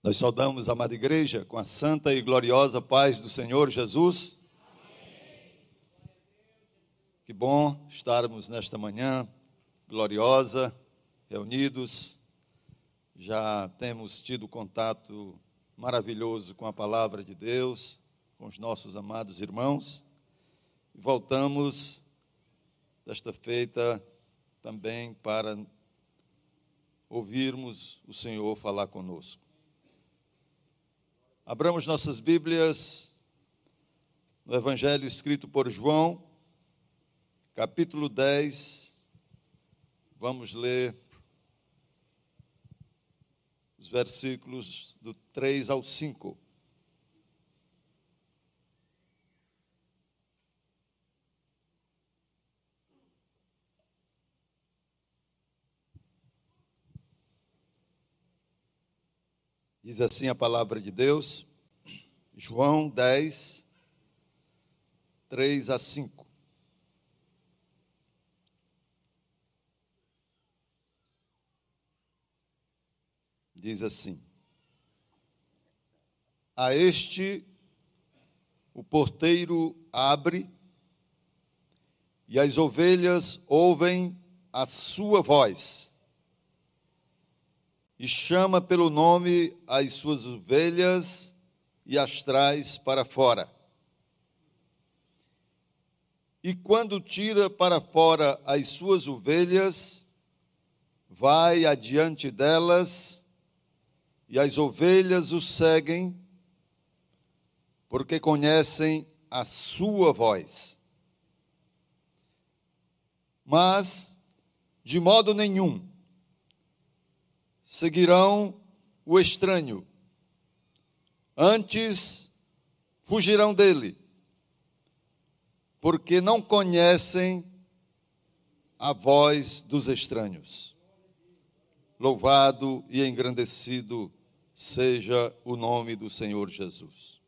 Nós saudamos a amada igreja com a santa e gloriosa paz do Senhor Jesus. Que bom estarmos nesta manhã gloriosa, reunidos. Já temos tido contato maravilhoso com a palavra de Deus, com os nossos amados irmãos. E voltamos desta feita também para ouvirmos o Senhor falar conosco. Abramos nossas Bíblias no Evangelho escrito por João, capítulo 10. Vamos ler os versículos do 3 ao 5. Diz assim a palavra de Deus, João 10, 3 a 5. Diz assim: A este o porteiro abre, e as ovelhas ouvem a sua voz e chama pelo nome as suas ovelhas e as traz para fora. E quando tira para fora as suas ovelhas, vai adiante delas, e as ovelhas o seguem, porque conhecem a sua voz. Mas, de modo nenhum, seguirão o estranho, antes fugirão dele, porque não conhecem a voz dos estranhos. Louvado e engrandecido seja o nome do Senhor Jesus.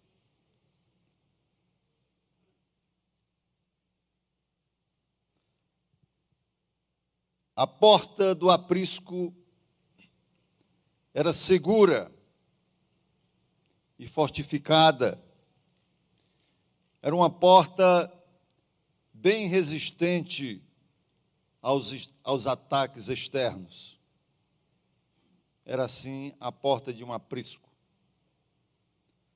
A porta do aprisco era segura e fortificada. Era uma porta bem resistente aos, aos ataques externos. Era assim a porta de um aprisco.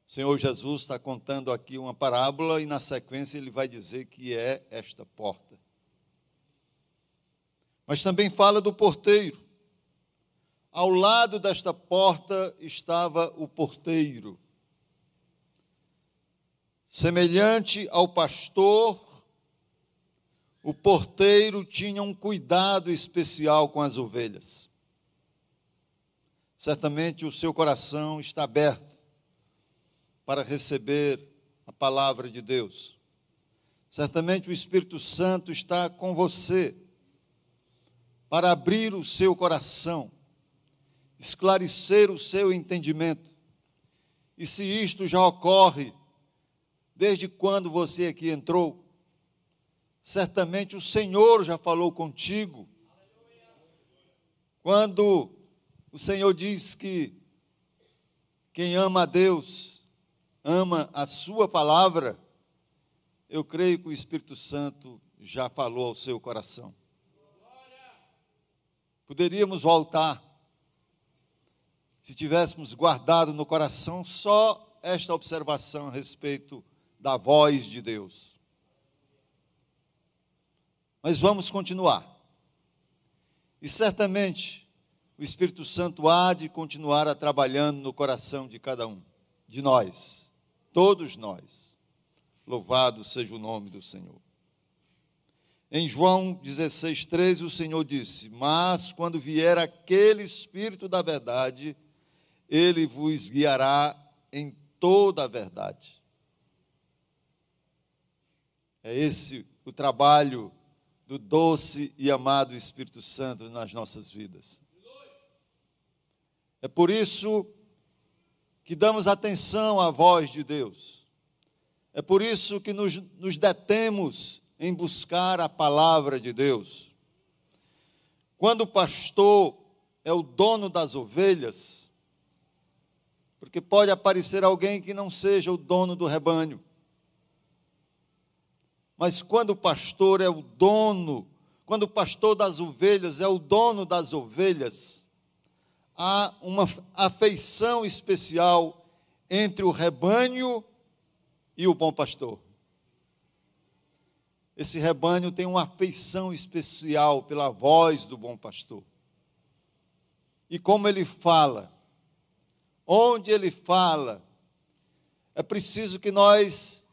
O Senhor Jesus está contando aqui uma parábola e na sequência ele vai dizer que é esta porta. Mas também fala do porteiro. Ao lado desta porta estava o porteiro. Semelhante ao pastor, o porteiro tinha um cuidado especial com as ovelhas. Certamente o seu coração está aberto para receber a palavra de Deus. Certamente o Espírito Santo está com você para abrir o seu coração esclarecer o seu entendimento. E se isto já ocorre desde quando você aqui entrou, certamente o Senhor já falou contigo. Quando o Senhor diz que quem ama a Deus ama a Sua palavra, eu creio que o Espírito Santo já falou ao seu coração. Poderíamos voltar se tivéssemos guardado no coração só esta observação a respeito da voz de Deus. Mas vamos continuar. E certamente o Espírito Santo há de continuar a trabalhando no coração de cada um, de nós, todos nós. Louvado seja o nome do Senhor. Em João 16, 13, o Senhor disse: Mas quando vier aquele Espírito da verdade, ele vos guiará em toda a verdade. É esse o trabalho do doce e amado Espírito Santo nas nossas vidas. É por isso que damos atenção à voz de Deus. É por isso que nos, nos detemos em buscar a palavra de Deus. Quando o pastor é o dono das ovelhas, porque pode aparecer alguém que não seja o dono do rebanho. Mas quando o pastor é o dono, quando o pastor das ovelhas é o dono das ovelhas, há uma afeição especial entre o rebanho e o bom pastor. Esse rebanho tem uma afeição especial pela voz do bom pastor. E como ele fala, onde ele fala, é preciso que nós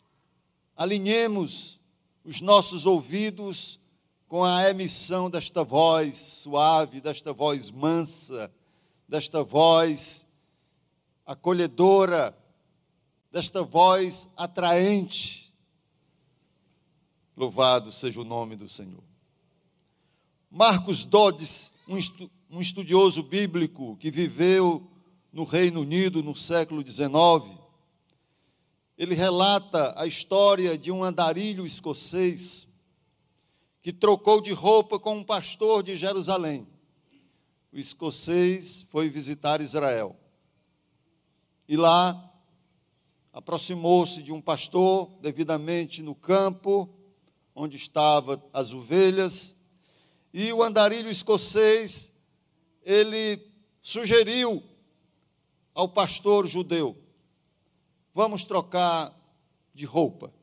alinhemos os nossos ouvidos com a emissão desta voz suave, desta voz mansa, desta voz acolhedora, desta voz atraente. Louvado seja o nome do Senhor. Marcos Dodds, um estudioso bíblico que viveu no Reino Unido no século XIX, ele relata a história de um andarilho escocês que trocou de roupa com um pastor de Jerusalém. O escocês foi visitar Israel. E lá aproximou-se de um pastor devidamente no campo onde estavam as ovelhas, e o andarilho escocês ele sugeriu ao pastor judeu vamos trocar de roupa.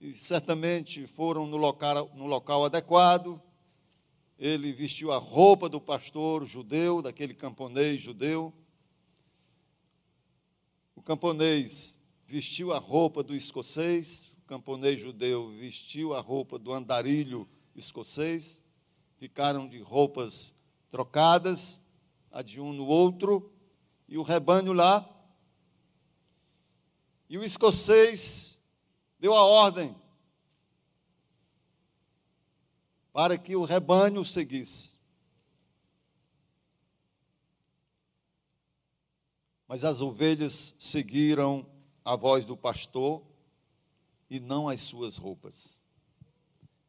E certamente foram no local, no local adequado. Ele vestiu a roupa do pastor judeu, daquele camponês judeu. O camponês vestiu a roupa do escocês, o camponês judeu vestiu a roupa do andarilho escocês. Ficaram de roupas trocadas, a de um no outro, e o rebanho lá e o escocês deu a ordem para que o rebanho seguisse. Mas as ovelhas seguiram a voz do pastor e não as suas roupas.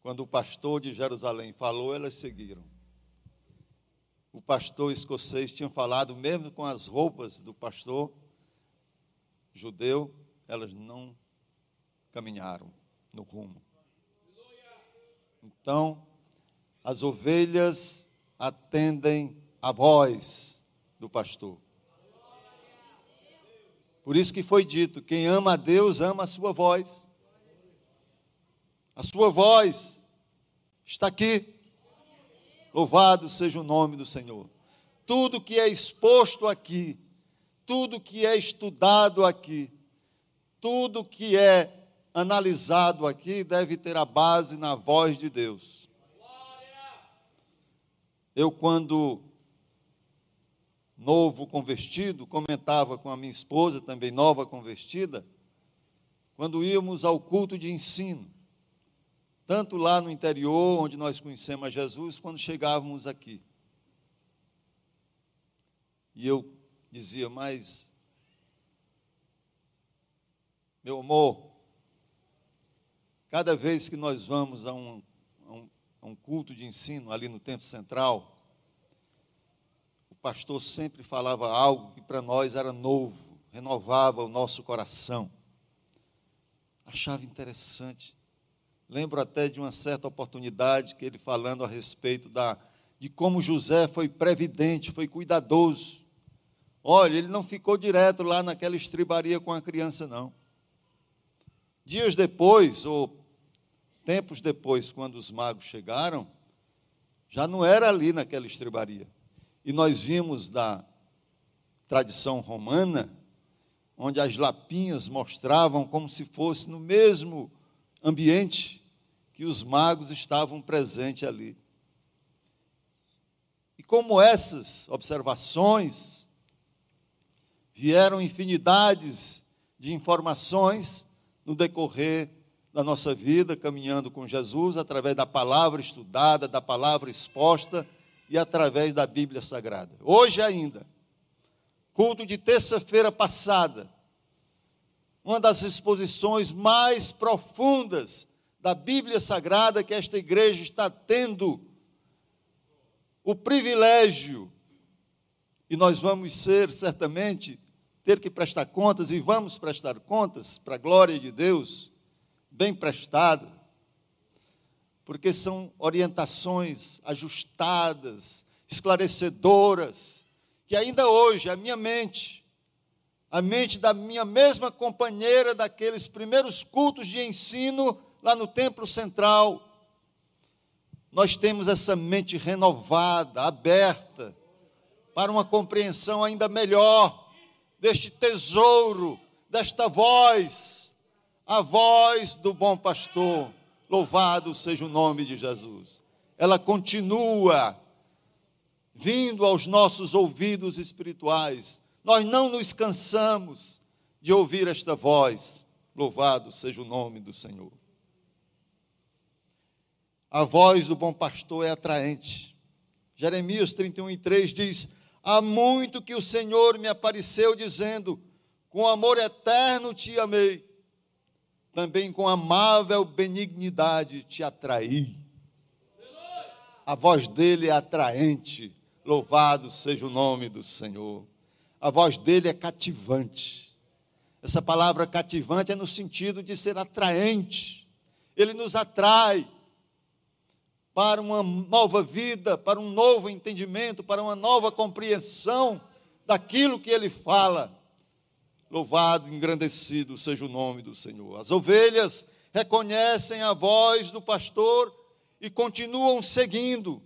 Quando o pastor de Jerusalém falou, elas seguiram. O pastor escocês tinha falado, mesmo com as roupas do pastor judeu, elas não caminharam no rumo. Então, as ovelhas atendem a voz do pastor. Por isso que foi dito: quem ama a Deus ama a sua voz. A sua voz está aqui. Louvado seja o nome do Senhor. Tudo que é exposto aqui, tudo que é estudado aqui, tudo que é analisado aqui deve ter a base na voz de Deus. Eu, quando novo convertido, comentava com a minha esposa, também nova convertida, quando íamos ao culto de ensino, tanto lá no interior, onde nós conhecemos Jesus, quando chegávamos aqui. E eu dizia, mas meu amor, cada vez que nós vamos a um, a um, a um culto de ensino ali no Templo Central, o pastor sempre falava algo que para nós era novo, renovava o nosso coração. Achava interessante. Lembro até de uma certa oportunidade que ele falando a respeito da, de como José foi previdente, foi cuidadoso. Olha, ele não ficou direto lá naquela estribaria com a criança, não. Dias depois, ou tempos depois, quando os magos chegaram, já não era ali naquela estrebaria. E nós vimos da tradição romana, onde as lapinhas mostravam como se fosse no mesmo ambiente que os magos estavam presentes ali. E como essas observações vieram infinidades de informações no decorrer da nossa vida, caminhando com Jesus, através da palavra estudada, da palavra exposta e através da Bíblia Sagrada. Hoje ainda, culto de terça-feira passada, uma das exposições mais profundas da Bíblia Sagrada que esta igreja está tendo. O privilégio, e nós vamos ser certamente ter que prestar contas e vamos prestar contas para a glória de Deus, bem prestada, porque são orientações ajustadas, esclarecedoras, que ainda hoje a minha mente, a mente da minha mesma companheira daqueles primeiros cultos de ensino lá no templo central, nós temos essa mente renovada, aberta, para uma compreensão ainda melhor deste tesouro, desta voz, a voz do bom pastor Louvado seja o nome de Jesus. Ela continua vindo aos nossos ouvidos espirituais. Nós não nos cansamos de ouvir esta voz. Louvado seja o nome do Senhor. A voz do bom pastor é atraente. Jeremias 31 e 3 diz: Há muito que o Senhor me apareceu dizendo: Com amor eterno te amei também com amável benignidade te atraí. A voz dele é atraente, louvado seja o nome do Senhor. A voz dele é cativante. Essa palavra cativante é no sentido de ser atraente. Ele nos atrai para uma nova vida, para um novo entendimento, para uma nova compreensão daquilo que ele fala. Louvado, engrandecido seja o nome do Senhor. As ovelhas reconhecem a voz do pastor e continuam seguindo.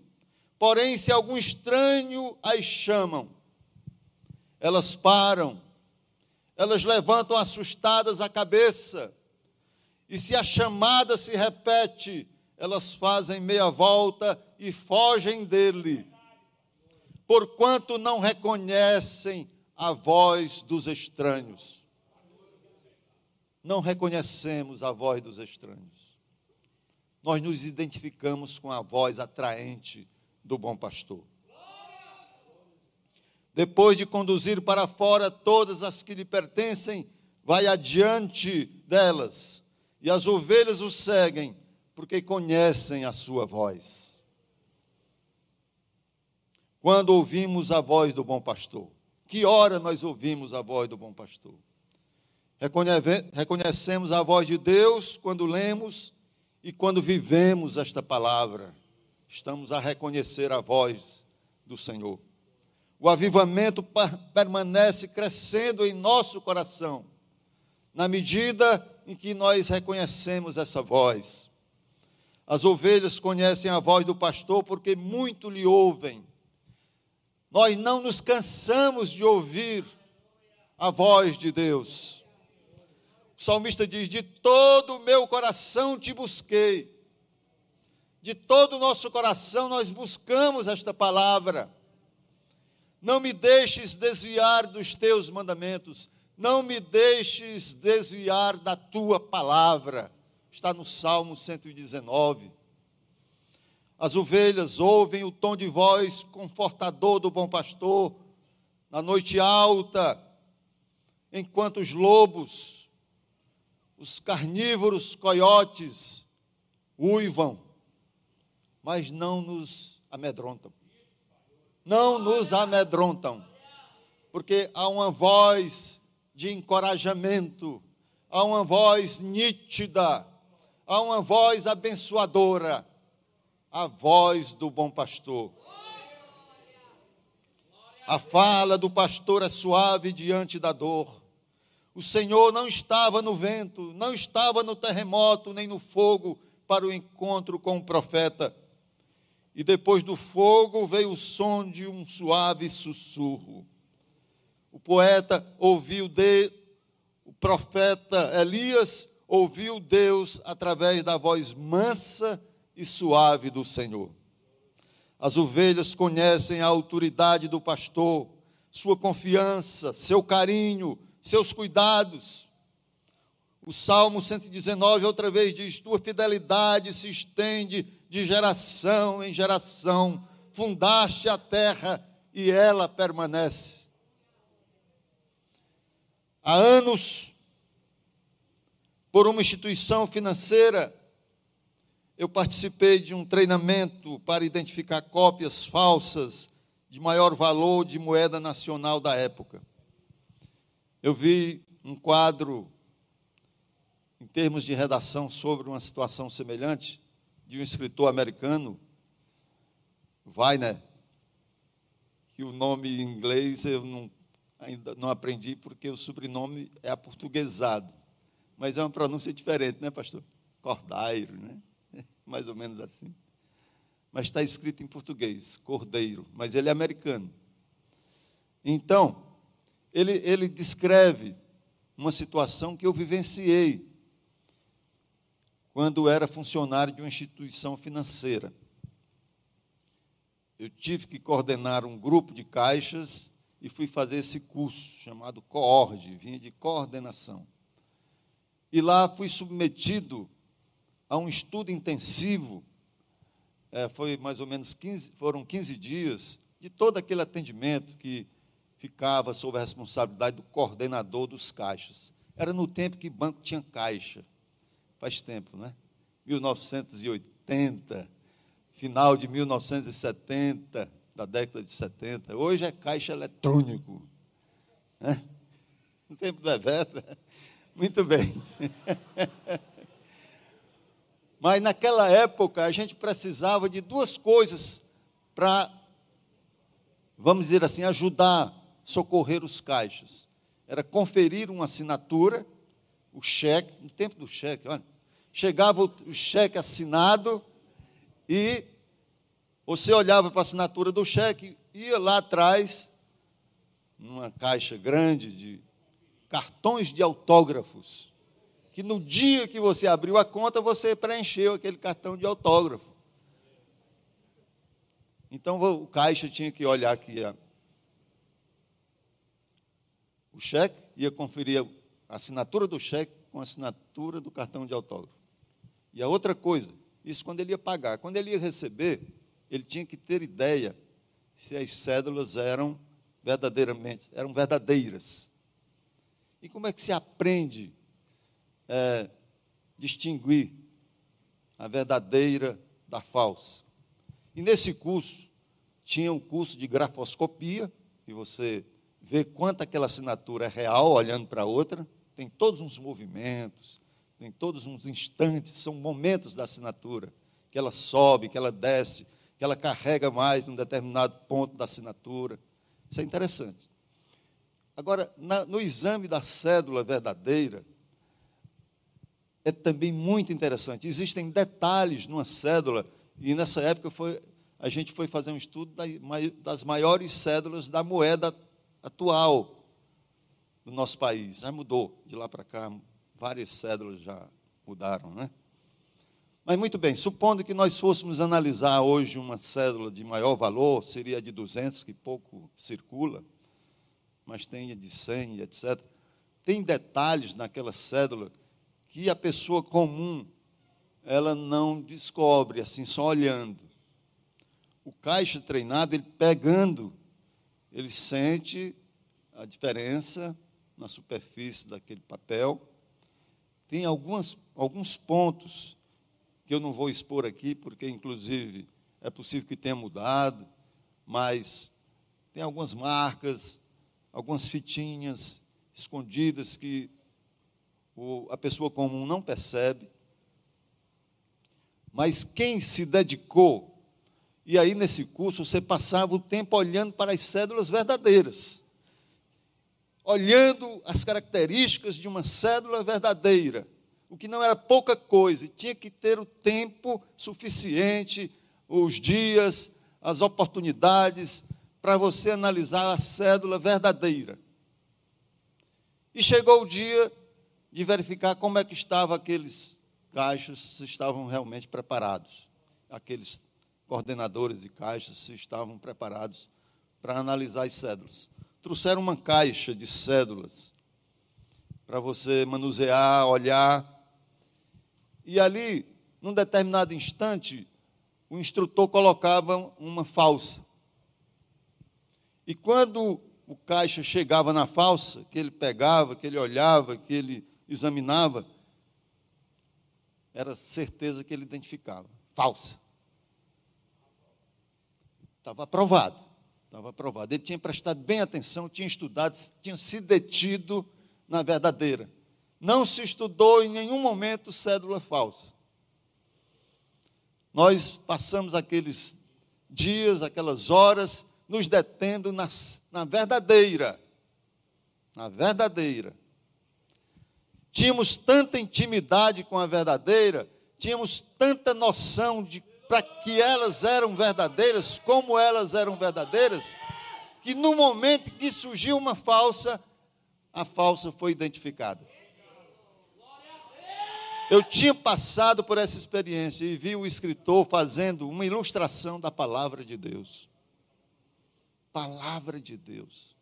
Porém, se algum estranho as chamam, elas param, elas levantam assustadas a cabeça, e se a chamada se repete, elas fazem meia volta e fogem dele, porquanto não reconhecem a voz dos estranhos. Não reconhecemos a voz dos estranhos. Nós nos identificamos com a voz atraente do bom pastor. Depois de conduzir para fora todas as que lhe pertencem, vai adiante delas, e as ovelhas o seguem, porque conhecem a sua voz. Quando ouvimos a voz do bom pastor, que hora nós ouvimos a voz do bom pastor? Reconhecemos a voz de Deus quando lemos e quando vivemos esta palavra. Estamos a reconhecer a voz do Senhor. O avivamento permanece crescendo em nosso coração, na medida em que nós reconhecemos essa voz. As ovelhas conhecem a voz do pastor porque muito lhe ouvem nós não nos cansamos de ouvir a voz de Deus. O salmista diz: De todo o meu coração te busquei. De todo o nosso coração nós buscamos esta palavra. Não me deixes desviar dos teus mandamentos. Não me deixes desviar da tua palavra. Está no Salmo 119. As ovelhas ouvem o tom de voz confortador do bom pastor na noite alta, enquanto os lobos, os carnívoros coiotes uivam, mas não nos amedrontam. Não nos amedrontam, porque há uma voz de encorajamento, há uma voz nítida, há uma voz abençoadora a voz do bom pastor. A fala do pastor é suave diante da dor. O Senhor não estava no vento, não estava no terremoto, nem no fogo para o encontro com o profeta. E depois do fogo veio o som de um suave sussurro. O poeta ouviu de o profeta Elias ouviu Deus através da voz mansa e suave do Senhor. As ovelhas conhecem a autoridade do pastor, sua confiança, seu carinho, seus cuidados. O Salmo 119, outra vez, diz: Tua fidelidade se estende de geração em geração, fundaste a terra e ela permanece. Há anos, por uma instituição financeira, eu participei de um treinamento para identificar cópias falsas de maior valor de moeda nacional da época. eu vi um quadro em termos de redação sobre uma situação semelhante de um escritor americano, Weiner, que o nome em inglês eu não, ainda não aprendi porque o sobrenome é aportuguesado, mas é uma pronúncia diferente, né, pastor? Cordairo, né? Mais ou menos assim. Mas está escrito em português, Cordeiro, mas ele é americano. Então, ele, ele descreve uma situação que eu vivenciei quando era funcionário de uma instituição financeira. Eu tive que coordenar um grupo de caixas e fui fazer esse curso chamado COORD, vinha de coordenação. E lá fui submetido a um estudo intensivo, é, foi mais ou menos 15, foram 15 dias, de todo aquele atendimento que ficava sob a responsabilidade do coordenador dos caixas. Era no tempo que banco tinha caixa. Faz tempo, né? 1980, final de 1970, da década de 70. Hoje é caixa eletrônico. Né? No tempo do Bebeto. Muito bem. Mas naquela época a gente precisava de duas coisas para, vamos dizer assim, ajudar socorrer os caixas. Era conferir uma assinatura, o cheque, no tempo do cheque, olha, chegava o cheque assinado e você olhava para a assinatura do cheque, ia lá atrás, numa caixa grande de cartões de autógrafos, que no dia que você abriu a conta, você preencheu aquele cartão de autógrafo. Então o caixa tinha que olhar aqui o cheque, ia conferir a assinatura do cheque com a assinatura do cartão de autógrafo. E a outra coisa, isso quando ele ia pagar. Quando ele ia receber, ele tinha que ter ideia se as cédulas eram verdadeiramente, eram verdadeiras. E como é que se aprende é, distinguir a verdadeira da falsa? E nesse curso, tinha um curso de grafoscopia, que você ver quanto aquela assinatura é real, olhando para outra. Tem todos uns movimentos, tem todos uns instantes, são momentos da assinatura, que ela sobe, que ela desce, que ela carrega mais num determinado ponto da assinatura. Isso é interessante. Agora, na, no exame da cédula verdadeira, é também muito interessante. Existem detalhes numa cédula, e nessa época foi, a gente foi fazer um estudo das maiores cédulas da moeda atual do nosso país. Já mudou de lá para cá, várias cédulas já mudaram, né? Mas muito bem, supondo que nós fôssemos analisar hoje uma cédula de maior valor, seria a de 200, que pouco circula, mas tem a de 100, etc. Tem detalhes naquela cédula que a pessoa comum ela não descobre assim só olhando. O caixa treinado, ele pegando ele sente a diferença na superfície daquele papel. Tem algumas, alguns pontos que eu não vou expor aqui, porque, inclusive, é possível que tenha mudado, mas tem algumas marcas, algumas fitinhas escondidas que o, a pessoa comum não percebe. Mas quem se dedicou e aí, nesse curso, você passava o tempo olhando para as cédulas verdadeiras, olhando as características de uma cédula verdadeira, o que não era pouca coisa, tinha que ter o tempo suficiente, os dias, as oportunidades, para você analisar a cédula verdadeira. E chegou o dia de verificar como é que estavam aqueles caixas, se estavam realmente preparados, aqueles coordenadores de caixas se estavam preparados para analisar as cédulas. Trouxeram uma caixa de cédulas para você manusear, olhar. E ali, num determinado instante, o instrutor colocava uma falsa. E quando o caixa chegava na falsa, que ele pegava, que ele olhava, que ele examinava, era certeza que ele identificava. Falsa. Estava aprovado. Estava aprovado. Ele tinha prestado bem atenção, tinha estudado, tinha se detido na verdadeira. Não se estudou em nenhum momento cédula falsa. Nós passamos aqueles dias, aquelas horas, nos detendo na, na verdadeira. Na verdadeira. Tínhamos tanta intimidade com a verdadeira, tínhamos tanta noção de para que elas eram verdadeiras, como elas eram verdadeiras, que no momento que surgiu uma falsa, a falsa foi identificada. Eu tinha passado por essa experiência e vi o escritor fazendo uma ilustração da palavra de Deus. Palavra de Deus.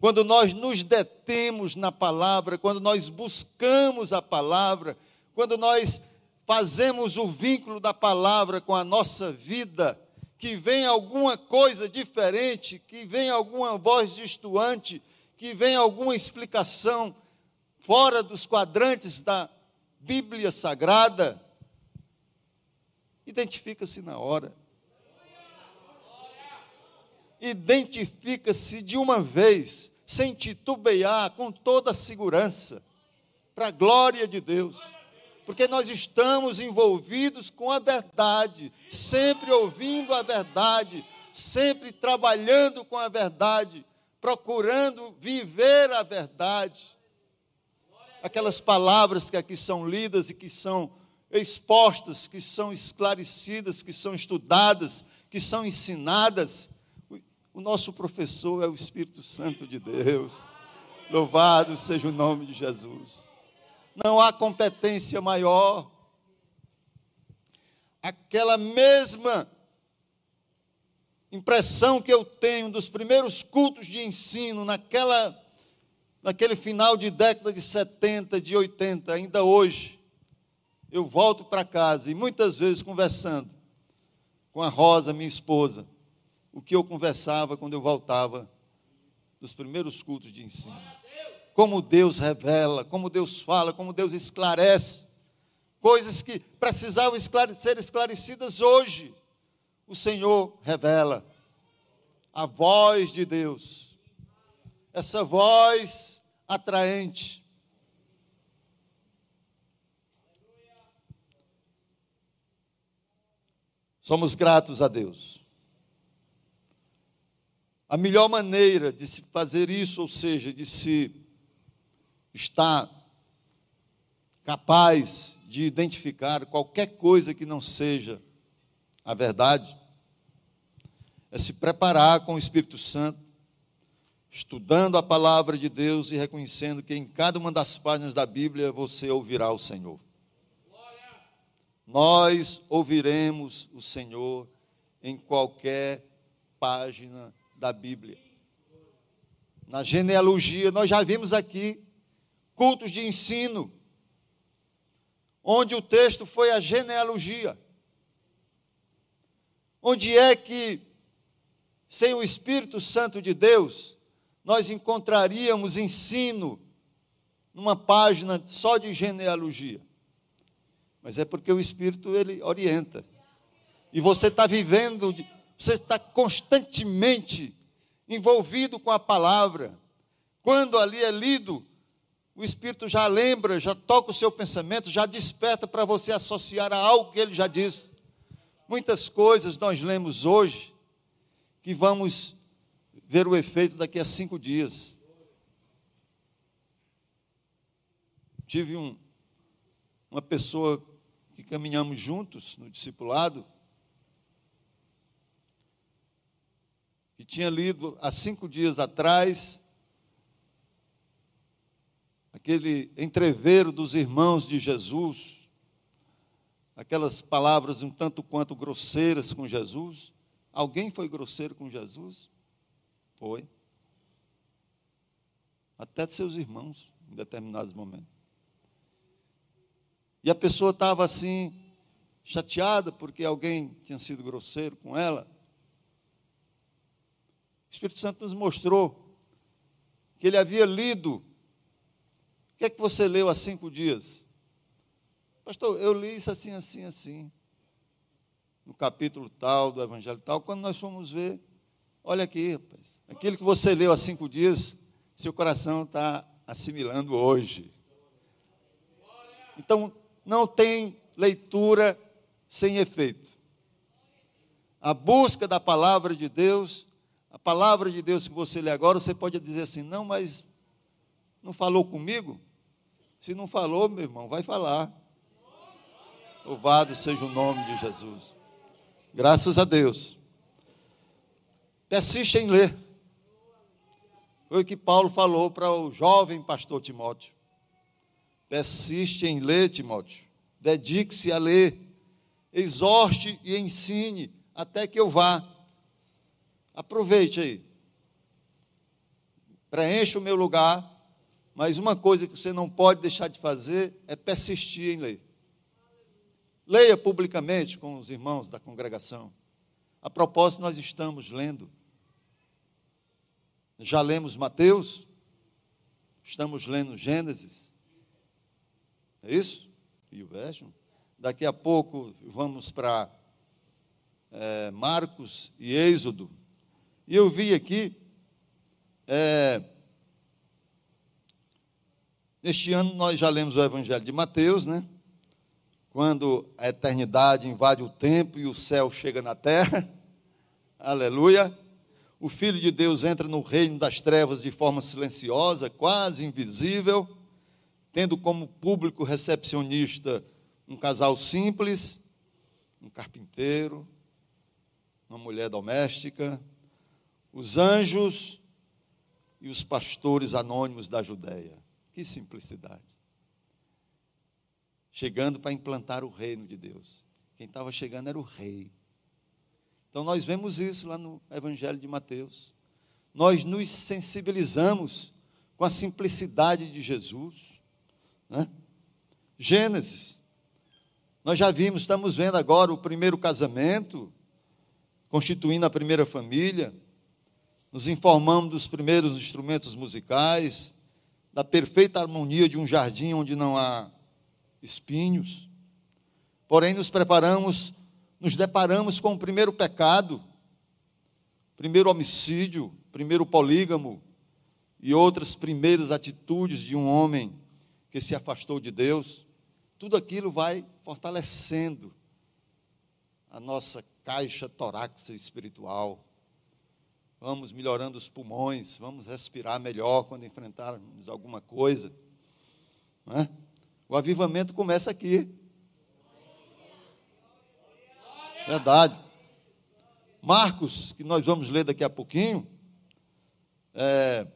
Quando nós nos detemos na palavra, quando nós buscamos a palavra, quando nós fazemos o vínculo da palavra com a nossa vida, que vem alguma coisa diferente, que vem alguma voz distoante, que vem alguma explicação fora dos quadrantes da Bíblia Sagrada, identifica-se na hora. Identifica-se de uma vez, sem titubear, com toda a segurança, para a glória de Deus porque nós estamos envolvidos com a verdade, sempre ouvindo a verdade, sempre trabalhando com a verdade, procurando viver a verdade. Aquelas palavras que aqui são lidas e que são expostas, que são esclarecidas, que são estudadas, que são ensinadas. O nosso professor é o Espírito Santo de Deus. Louvado seja o nome de Jesus não há competência maior. Aquela mesma impressão que eu tenho dos primeiros cultos de ensino, naquela, naquele final de década de 70, de 80, ainda hoje, eu volto para casa e muitas vezes conversando com a Rosa, minha esposa, o que eu conversava quando eu voltava dos primeiros cultos de ensino como Deus revela, como Deus fala, como Deus esclarece. Coisas que precisavam ser esclarecidas hoje. O Senhor revela a voz de Deus. Essa voz atraente. Somos gratos a Deus. A melhor maneira de se fazer isso, ou seja, de se está capaz de identificar qualquer coisa que não seja a verdade, é se preparar com o Espírito Santo, estudando a palavra de Deus e reconhecendo que em cada uma das páginas da Bíblia você ouvirá o Senhor. Nós ouviremos o Senhor em qualquer página da Bíblia. Na genealogia, nós já vimos aqui cultos de ensino, onde o texto foi a genealogia. Onde é que, sem o Espírito Santo de Deus, nós encontraríamos ensino numa página só de genealogia? Mas é porque o Espírito ele orienta. E você está vivendo, você está constantemente envolvido com a palavra. Quando ali é lido o Espírito já lembra, já toca o seu pensamento, já desperta para você associar a algo que ele já disse. Muitas coisas nós lemos hoje que vamos ver o efeito daqui a cinco dias. Tive um, uma pessoa que caminhamos juntos no discipulado, que tinha lido há cinco dias atrás aquele entreveiro dos irmãos de Jesus, aquelas palavras um tanto quanto grosseiras com Jesus. Alguém foi grosseiro com Jesus? Foi. Até de seus irmãos, em determinados momentos. E a pessoa estava assim, chateada porque alguém tinha sido grosseiro com ela. O Espírito Santo nos mostrou que ele havia lido que é que você leu há cinco dias? Pastor, eu li isso assim, assim, assim. No capítulo tal, do evangelho tal. Quando nós fomos ver, Olha aqui, rapaz. Aquilo que você leu há cinco dias, seu coração está assimilando hoje. Então, não tem leitura sem efeito. A busca da palavra de Deus, a palavra de Deus que você lê agora, você pode dizer assim: não, mas não falou comigo? Se não falou, meu irmão, vai falar. Louvado seja o nome de Jesus. Graças a Deus. Persiste em ler. Foi o que Paulo falou para o jovem pastor Timóteo. Persiste em ler, Timóteo. Dedique-se a ler. Exorte e ensine até que eu vá. Aproveite aí. Preencha o meu lugar. Mas uma coisa que você não pode deixar de fazer é persistir em ler. Leia publicamente com os irmãos da congregação. A propósito, nós estamos lendo. Já lemos Mateus, estamos lendo Gênesis, é isso? E o verso. Daqui a pouco vamos para é, Marcos e Êxodo. E eu vi aqui, é, neste ano nós já lemos o Evangelho de Mateus, né? Quando a eternidade invade o tempo e o céu chega na terra. Aleluia. O Filho de Deus entra no reino das trevas de forma silenciosa, quase invisível tendo como público recepcionista um casal simples, um carpinteiro, uma mulher doméstica, os anjos e os pastores anônimos da Judéia. Que simplicidade. Chegando para implantar o reino de Deus. Quem estava chegando era o rei. Então nós vemos isso lá no Evangelho de Mateus. Nós nos sensibilizamos com a simplicidade de Jesus. Né? Gênesis. Nós já vimos, estamos vendo agora o primeiro casamento, constituindo a primeira família. Nos informamos dos primeiros instrumentos musicais, da perfeita harmonia de um jardim onde não há espinhos. Porém, nos preparamos, nos deparamos com o primeiro pecado, primeiro homicídio, primeiro polígamo e outras primeiras atitudes de um homem que se afastou de Deus, tudo aquilo vai fortalecendo a nossa caixa torácica espiritual. Vamos melhorando os pulmões, vamos respirar melhor quando enfrentarmos alguma coisa. É? O avivamento começa aqui. Verdade. Marcos, que nós vamos ler daqui a pouquinho, é,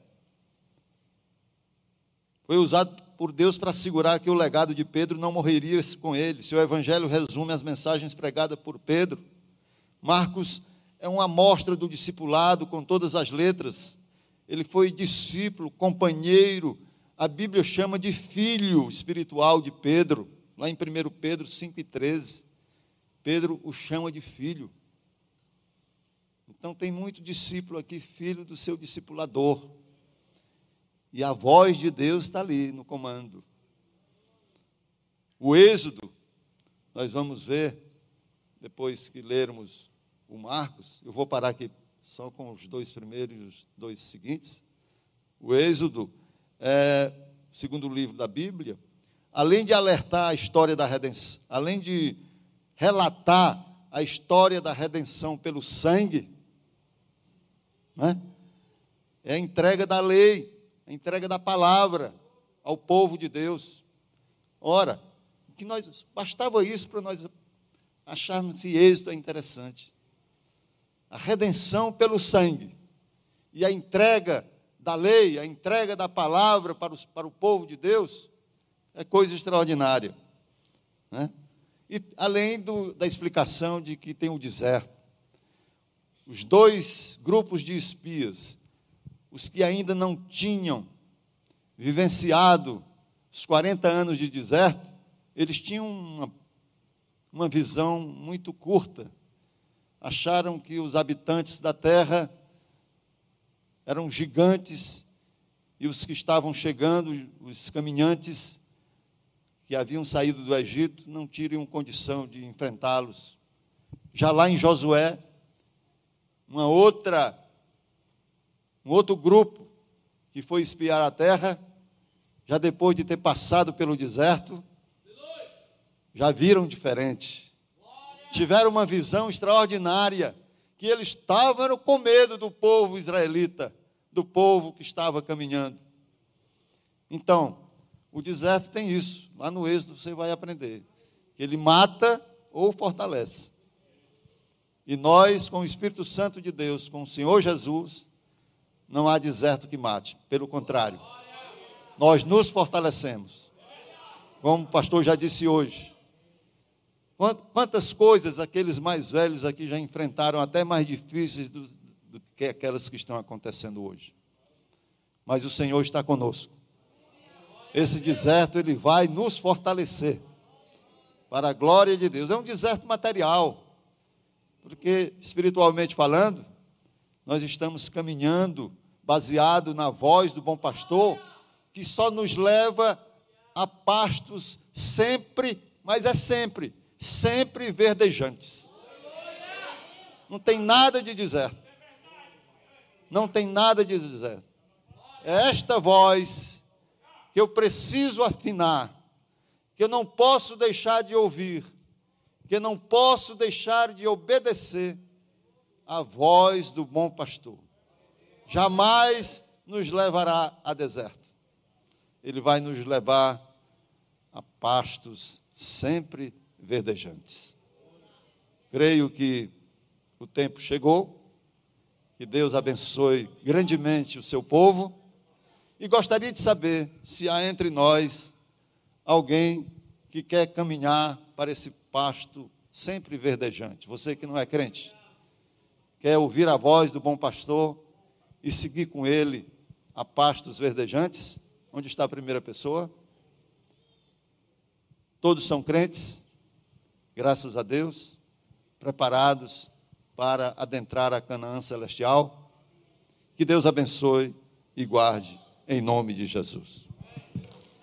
foi usado por Deus para assegurar que o legado de Pedro não morreria com ele. Seu evangelho resume as mensagens pregadas por Pedro. Marcos é uma amostra do discipulado com todas as letras. Ele foi discípulo, companheiro, a Bíblia chama de filho espiritual de Pedro, lá em 1 Pedro 5,13. Pedro o chama de filho. Então tem muito discípulo aqui, filho do seu discipulador. E a voz de Deus está ali no comando. O Êxodo, nós vamos ver, depois que lermos o Marcos, eu vou parar aqui só com os dois primeiros e os dois seguintes. O Êxodo, é, segundo o livro da Bíblia, além de alertar a história da redenção, além de relatar a história da redenção pelo sangue, né? é a entrega da lei a entrega da palavra ao povo de Deus. Ora, que nós bastava isso para nós acharmos que êxito é interessante. A redenção pelo sangue e a entrega da lei, a entrega da palavra para, os, para o povo de Deus é coisa extraordinária. Né? E além do, da explicação de que tem o deserto, os dois grupos de espias os que ainda não tinham vivenciado os 40 anos de deserto, eles tinham uma, uma visão muito curta. Acharam que os habitantes da terra eram gigantes e os que estavam chegando, os caminhantes que haviam saído do Egito, não teriam condição de enfrentá-los. Já lá em Josué, uma outra Um outro grupo que foi espiar a terra, já depois de ter passado pelo deserto, já viram diferente. Tiveram uma visão extraordinária, que eles estavam com medo do povo israelita, do povo que estava caminhando. Então, o deserto tem isso. Lá no Êxodo você vai aprender. Que ele mata ou fortalece. E nós, com o Espírito Santo de Deus, com o Senhor Jesus, não há deserto que mate. Pelo contrário, nós nos fortalecemos. Como o pastor já disse hoje. Quantas coisas aqueles mais velhos aqui já enfrentaram, até mais difíceis do, do que aquelas que estão acontecendo hoje. Mas o Senhor está conosco. Esse deserto, ele vai nos fortalecer. Para a glória de Deus. É um deserto material. Porque, espiritualmente falando, nós estamos caminhando baseado na voz do bom pastor, que só nos leva a pastos sempre, mas é sempre, sempre verdejantes. Não tem nada de deserto. Não tem nada de deserto. É esta voz que eu preciso afinar, que eu não posso deixar de ouvir, que eu não posso deixar de obedecer à voz do bom pastor jamais nos levará a deserto. Ele vai nos levar a pastos sempre verdejantes. Creio que o tempo chegou, que Deus abençoe grandemente o seu povo, e gostaria de saber se há entre nós alguém que quer caminhar para esse pasto sempre verdejante. Você que não é crente, quer ouvir a voz do bom pastor, e seguir com ele a pastos verdejantes? Onde está a primeira pessoa? Todos são crentes, graças a Deus, preparados para adentrar a Canaã celestial. Que Deus abençoe e guarde em nome de Jesus.